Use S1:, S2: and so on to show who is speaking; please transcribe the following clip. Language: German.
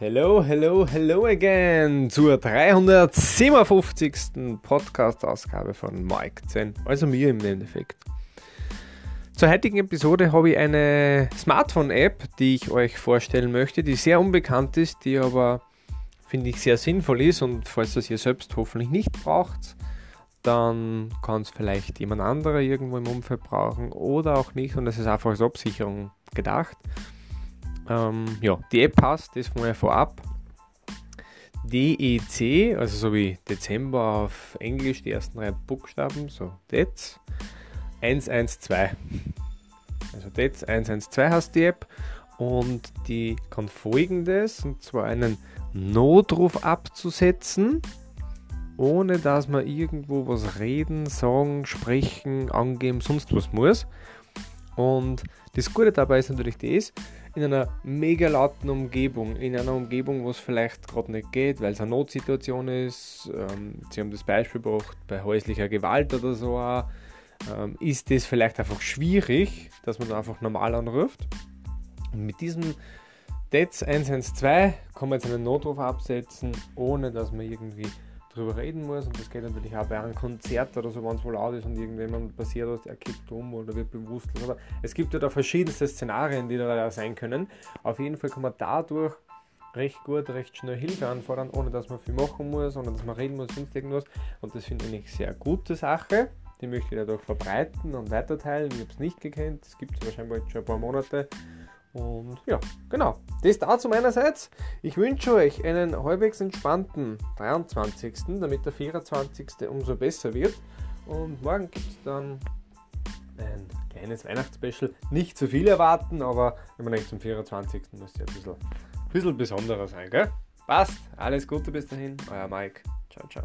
S1: Hello, hello, hello again zur 357. Podcast-Ausgabe von Mike 10, also mir im Endeffekt. Zur heutigen Episode habe ich eine Smartphone-App, die ich euch vorstellen möchte, die sehr unbekannt ist, die aber, finde ich, sehr sinnvoll ist und falls das ihr selbst hoffentlich nicht braucht, dann kann es vielleicht jemand anderer irgendwo im Umfeld brauchen oder auch nicht und es ist einfach als Absicherung gedacht. Ähm, ja, die App passt, das mal vorab. DEC, also so wie Dezember auf Englisch, die ersten drei Buchstaben, so DETS 112. Also DETS 112 heißt die App und die kann folgendes, und zwar einen Notruf abzusetzen, ohne dass man irgendwo was reden, sagen, sprechen, angeben, sonst was muss. Und das Gute dabei ist natürlich das, in einer mega lauten Umgebung, in einer Umgebung, wo es vielleicht gerade nicht geht, weil es eine Notsituation ist. Ähm, Sie haben das Beispiel gebracht, bei häuslicher Gewalt oder so, ähm, ist das vielleicht einfach schwierig, dass man einfach normal anruft. Und mit diesem DETS 112 kann man jetzt einen Notruf absetzen, ohne dass man irgendwie drüber reden muss. Und das geht natürlich auch bei einem Konzert oder so, wenn es wohl laut ist und irgendjemand passiert was, er kippt um oder wird bewusstlos. Oder es gibt ja da verschiedenste Szenarien, die da sein können. Auf jeden Fall kann man dadurch recht gut, recht schnell Hilfe anfordern, ohne dass man viel machen muss, ohne dass man reden muss, sonst irgendwas. Und das finde ich eine sehr gute Sache. Die möchte ich dadurch verbreiten und weiterteilen. Ich habe es nicht gekannt, es gibt es wahrscheinlich schon ein paar Monate. Und ja, genau. Das dazu meinerseits. Ich wünsche euch einen halbwegs entspannten 23., damit der 24. umso besser wird. Und morgen gibt es dann ein kleines Weihnachtsspecial. Nicht zu viel erwarten, aber wenn man nicht zum 24. muss ja ein bisschen, ein bisschen besonderer sein, gell? Passt. Alles Gute bis dahin. Euer Mike. Ciao, ciao.